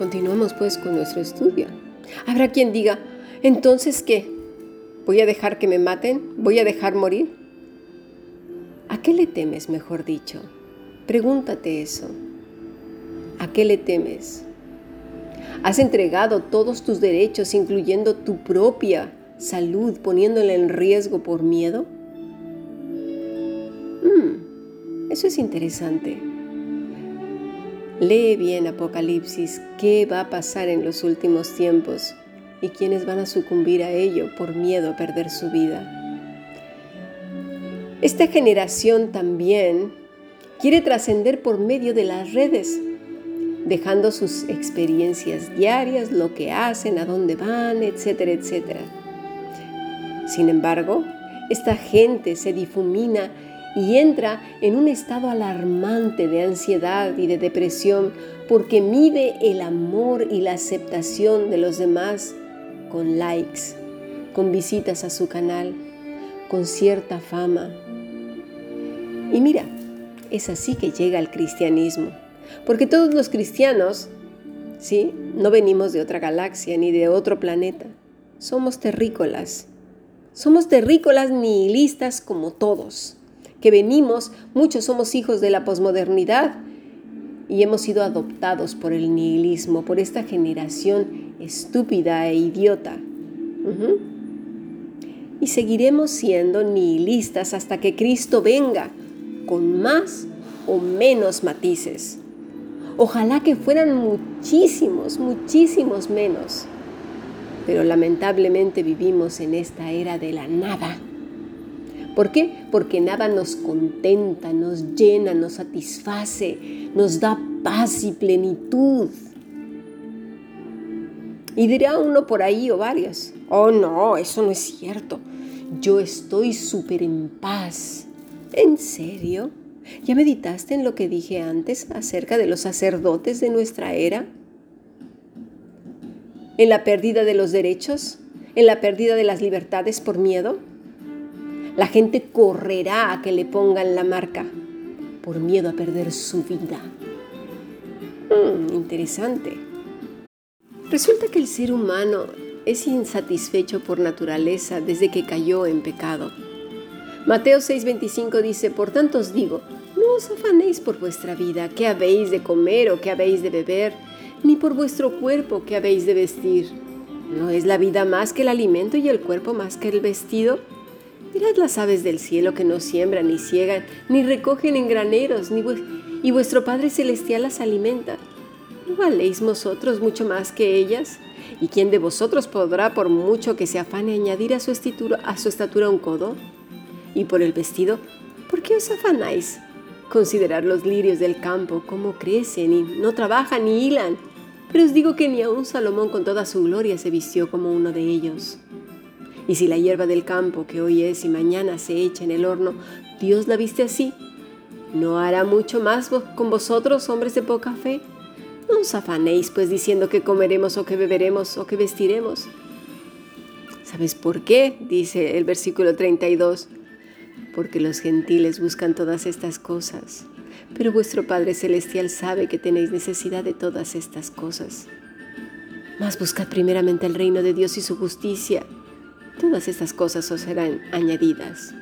Continuamos pues con nuestro estudio. Habrá quien diga, entonces ¿qué? ¿Voy a dejar que me maten? ¿Voy a dejar morir? ¿A qué le temes, mejor dicho? Pregúntate eso. ¿A qué le temes? ¿Has entregado todos tus derechos, incluyendo tu propia salud, poniéndola en riesgo por miedo? Hmm, eso es interesante. Lee bien Apocalipsis qué va a pasar en los últimos tiempos y quiénes van a sucumbir a ello por miedo a perder su vida. Esta generación también quiere trascender por medio de las redes, dejando sus experiencias diarias, lo que hacen, a dónde van, etcétera, etcétera. Sin embargo, esta gente se difumina y entra en un estado alarmante de ansiedad y de depresión porque mide el amor y la aceptación de los demás con likes, con visitas a su canal, con cierta fama. Y mira, es así que llega el cristianismo, porque todos los cristianos, ¿sí? No venimos de otra galaxia ni de otro planeta, somos terrícolas. Somos terrícolas nihilistas como todos que venimos, muchos somos hijos de la posmodernidad y hemos sido adoptados por el nihilismo, por esta generación estúpida e idiota. Y seguiremos siendo nihilistas hasta que Cristo venga, con más o menos matices. Ojalá que fueran muchísimos, muchísimos menos. Pero lamentablemente vivimos en esta era de la nada ¿Por qué? Porque nada nos contenta, nos llena, nos satisface, nos da paz y plenitud. Y dirá uno por ahí o varios, oh no, eso no es cierto. Yo estoy súper en paz. ¿En serio? ¿Ya meditaste en lo que dije antes acerca de los sacerdotes de nuestra era? ¿En la pérdida de los derechos? ¿En la pérdida de las libertades por miedo? La gente correrá a que le pongan la marca por miedo a perder su vida. Hmm, interesante. Resulta que el ser humano es insatisfecho por naturaleza desde que cayó en pecado. Mateo 6:25 dice, por tanto os digo, no os afanéis por vuestra vida, qué habéis de comer o qué habéis de beber, ni por vuestro cuerpo, qué habéis de vestir. ¿No es la vida más que el alimento y el cuerpo más que el vestido? Mirad las aves del cielo que no siembran ni ciegan, ni recogen en graneros, ni y vuestro Padre Celestial las alimenta. ¿No valéis vosotros mucho más que ellas? ¿Y quién de vosotros podrá, por mucho que se afane, añadir a su, a su estatura un codo? Y por el vestido, ¿por qué os afanáis? Considerad los lirios del campo, cómo crecen y no trabajan ni hilan. Pero os digo que ni aun Salomón con toda su gloria se vistió como uno de ellos. Y si la hierba del campo que hoy es y mañana se echa en el horno, Dios la viste así, ¿no hará mucho más con vosotros, hombres de poca fe? No os afanéis pues diciendo que comeremos o que beberemos o que vestiremos. ¿Sabes por qué? Dice el versículo 32. Porque los gentiles buscan todas estas cosas, pero vuestro Padre Celestial sabe que tenéis necesidad de todas estas cosas. Mas buscad primeramente el reino de Dios y su justicia Todas estas cosas os serán añadidas.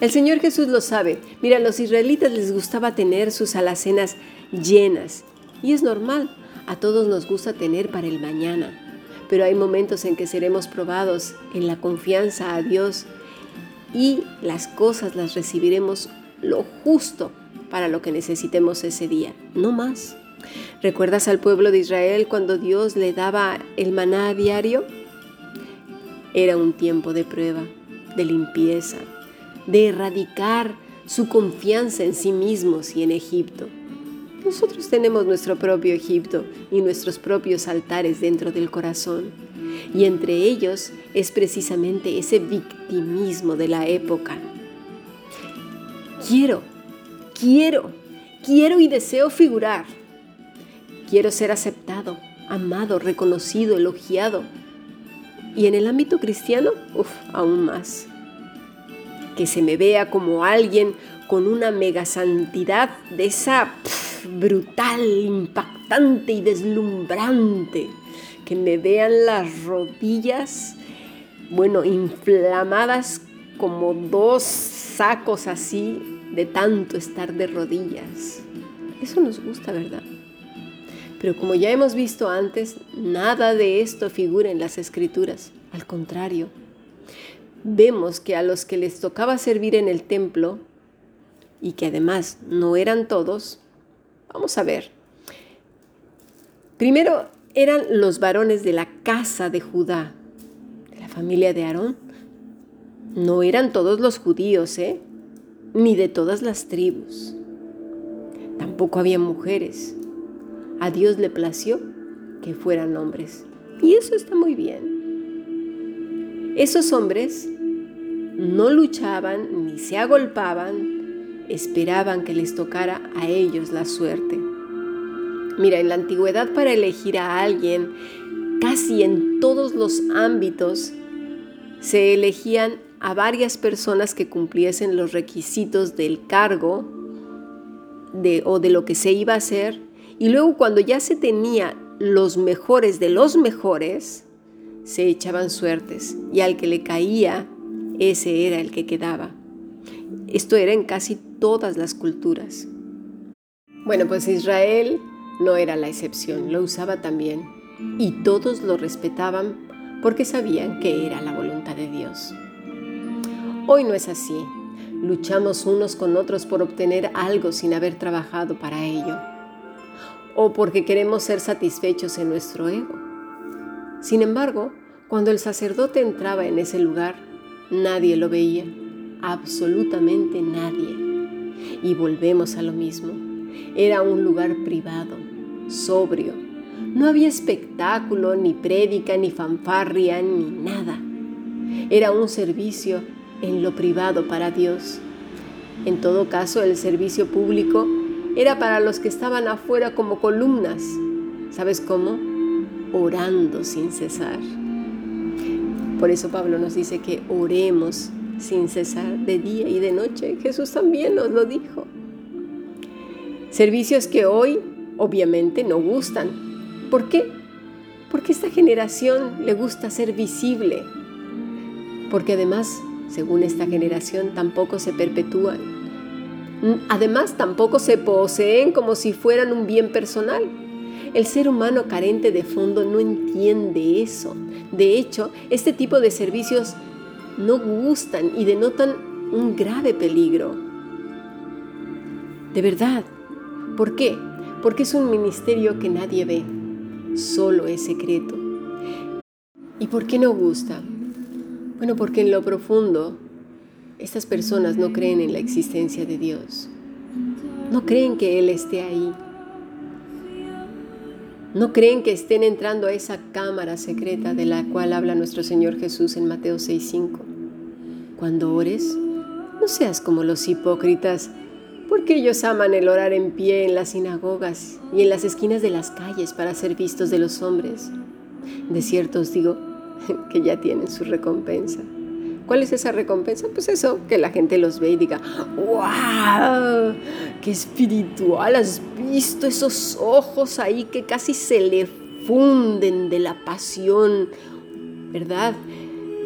El Señor Jesús lo sabe. Mira, a los israelitas les gustaba tener sus alacenas llenas. Y es normal, a todos nos gusta tener para el mañana. Pero hay momentos en que seremos probados en la confianza a Dios y las cosas las recibiremos lo justo para lo que necesitemos ese día, no más. ¿Recuerdas al pueblo de Israel cuando Dios le daba el maná diario? Era un tiempo de prueba, de limpieza, de erradicar su confianza en sí mismos y en Egipto. Nosotros tenemos nuestro propio Egipto y nuestros propios altares dentro del corazón. Y entre ellos es precisamente ese victimismo de la época. Quiero, quiero, quiero y deseo figurar. Quiero ser aceptado, amado, reconocido, elogiado, y en el ámbito cristiano, uff, aún más. Que se me vea como alguien con una mega santidad de esa brutal, impactante y deslumbrante. Que me vean las rodillas, bueno, inflamadas como dos sacos así de tanto estar de rodillas. Eso nos gusta, ¿verdad? Pero como ya hemos visto antes, nada de esto figura en las escrituras. Al contrario, vemos que a los que les tocaba servir en el templo, y que además no eran todos, vamos a ver. Primero eran los varones de la casa de Judá, de la familia de Aarón. No eran todos los judíos, ¿eh? Ni de todas las tribus. Tampoco había mujeres. A Dios le plació que fueran hombres. Y eso está muy bien. Esos hombres no luchaban ni se agolpaban, esperaban que les tocara a ellos la suerte. Mira, en la antigüedad para elegir a alguien, casi en todos los ámbitos, se elegían a varias personas que cumpliesen los requisitos del cargo o de lo que se iba a hacer. Y luego cuando ya se tenía los mejores de los mejores, se echaban suertes y al que le caía ese era el que quedaba. Esto era en casi todas las culturas. Bueno, pues Israel no era la excepción, lo usaba también. Y todos lo respetaban porque sabían que era la voluntad de Dios. Hoy no es así. Luchamos unos con otros por obtener algo sin haber trabajado para ello. O porque queremos ser satisfechos en nuestro ego. Sin embargo, cuando el sacerdote entraba en ese lugar, Nadie lo veía, absolutamente nadie. Y volvemos a lo mismo. Era un lugar privado, sobrio. No había espectáculo, ni prédica, ni fanfarria, ni nada. Era un servicio en lo privado para Dios. En todo caso, el servicio público era para los que estaban afuera como columnas. ¿Sabes cómo? Orando sin cesar. Por eso Pablo nos dice que oremos sin cesar de día y de noche. Jesús también nos lo dijo. Servicios que hoy obviamente no gustan. ¿Por qué? Porque esta generación le gusta ser visible. Porque además, según esta generación, tampoco se perpetúan. Además, tampoco se poseen como si fueran un bien personal. El ser humano carente de fondo no entiende eso. De hecho, este tipo de servicios no gustan y denotan un grave peligro. De verdad. ¿Por qué? Porque es un ministerio que nadie ve, solo es secreto. ¿Y por qué no gusta? Bueno, porque en lo profundo estas personas no creen en la existencia de Dios. No creen que Él esté ahí. No creen que estén entrando a esa cámara secreta de la cual habla nuestro Señor Jesús en Mateo 6:5. Cuando ores, no seas como los hipócritas, porque ellos aman el orar en pie en las sinagogas y en las esquinas de las calles para ser vistos de los hombres. De cierto os digo que ya tienen su recompensa. ¿Cuál es esa recompensa? Pues eso, que la gente los ve y diga, ¡wow! ¡Qué espiritual! ¿Has visto esos ojos ahí que casi se le funden de la pasión, ¿verdad?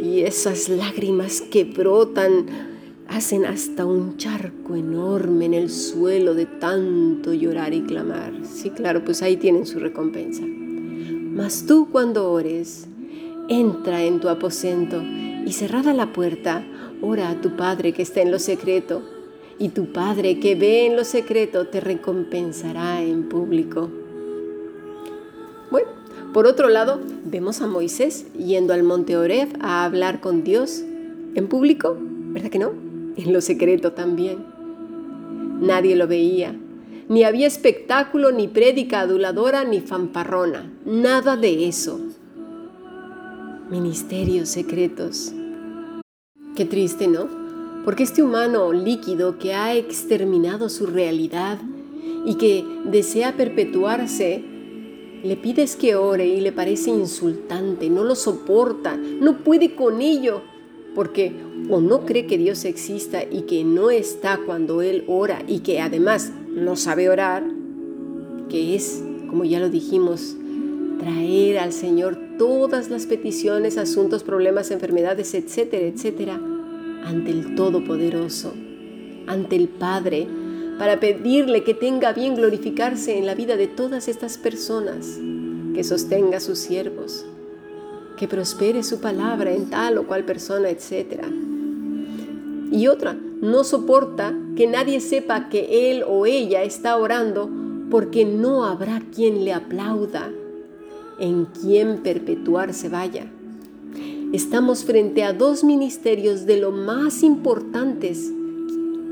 Y esas lágrimas que brotan hacen hasta un charco enorme en el suelo de tanto llorar y clamar. Sí, claro, pues ahí tienen su recompensa. Mas tú cuando ores, entra en tu aposento cerrada la puerta, ora a tu Padre que está en lo secreto, y tu Padre que ve en lo secreto te recompensará en público. Bueno, por otro lado, vemos a Moisés yendo al monte Oreb a hablar con Dios en público, ¿verdad que no? En lo secreto también. Nadie lo veía, ni había espectáculo, ni prédica aduladora, ni fanfarrona, nada de eso ministerios secretos. Qué triste, ¿no? Porque este humano líquido que ha exterminado su realidad y que desea perpetuarse, le pides que ore y le parece insultante, no lo soporta, no puede con ello, porque o no cree que Dios exista y que no está cuando Él ora y que además no sabe orar, que es, como ya lo dijimos, traer al Señor todas las peticiones, asuntos, problemas, enfermedades, etcétera, etcétera, ante el Todopoderoso, ante el Padre, para pedirle que tenga bien glorificarse en la vida de todas estas personas, que sostenga a sus siervos, que prospere su palabra en tal o cual persona, etcétera. Y otra, no soporta que nadie sepa que él o ella está orando porque no habrá quien le aplauda, en quien perpetuarse vaya. Estamos frente a dos ministerios de lo más importantes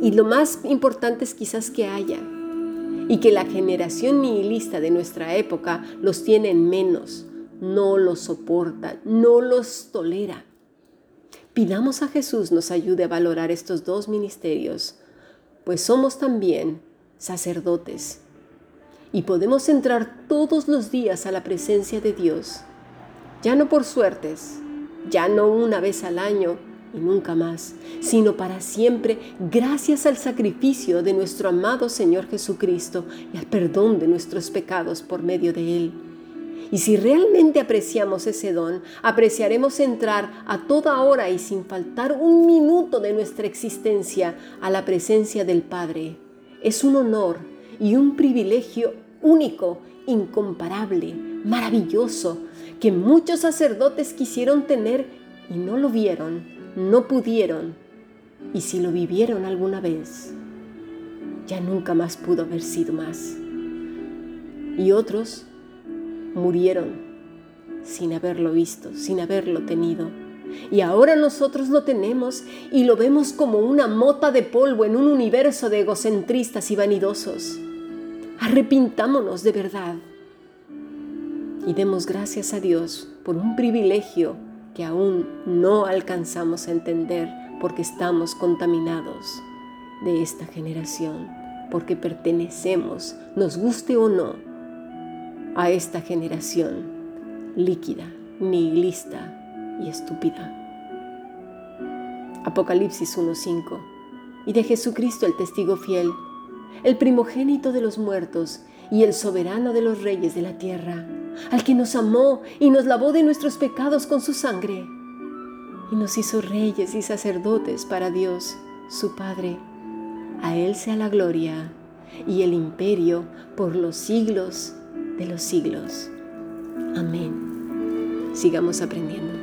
y lo más importantes quizás que haya, y que la generación nihilista de nuestra época los tiene en menos, no los soporta, no los tolera. Pidamos a Jesús nos ayude a valorar estos dos ministerios, pues somos también sacerdotes y podemos entrar todos los días a la presencia de Dios, ya no por suertes, ya no una vez al año y nunca más, sino para siempre, gracias al sacrificio de nuestro amado Señor Jesucristo y al perdón de nuestros pecados por medio de Él. Y si realmente apreciamos ese don, apreciaremos entrar a toda hora y sin faltar un minuto de nuestra existencia a la presencia del Padre. Es un honor y un privilegio único, incomparable, maravilloso, que muchos sacerdotes quisieron tener y no lo vieron, no pudieron, y si lo vivieron alguna vez, ya nunca más pudo haber sido más. Y otros murieron sin haberlo visto, sin haberlo tenido. Y ahora nosotros lo tenemos y lo vemos como una mota de polvo en un universo de egocentristas y vanidosos. Arrepintámonos de verdad y demos gracias a Dios por un privilegio que aún no alcanzamos a entender porque estamos contaminados de esta generación, porque pertenecemos, nos guste o no, a esta generación líquida, nihilista y estúpida. Apocalipsis 1.5 y de Jesucristo el testigo fiel, el primogénito de los muertos y el soberano de los reyes de la tierra al que nos amó y nos lavó de nuestros pecados con su sangre, y nos hizo reyes y sacerdotes para Dios, su Padre. A Él sea la gloria y el imperio por los siglos de los siglos. Amén. Sigamos aprendiendo.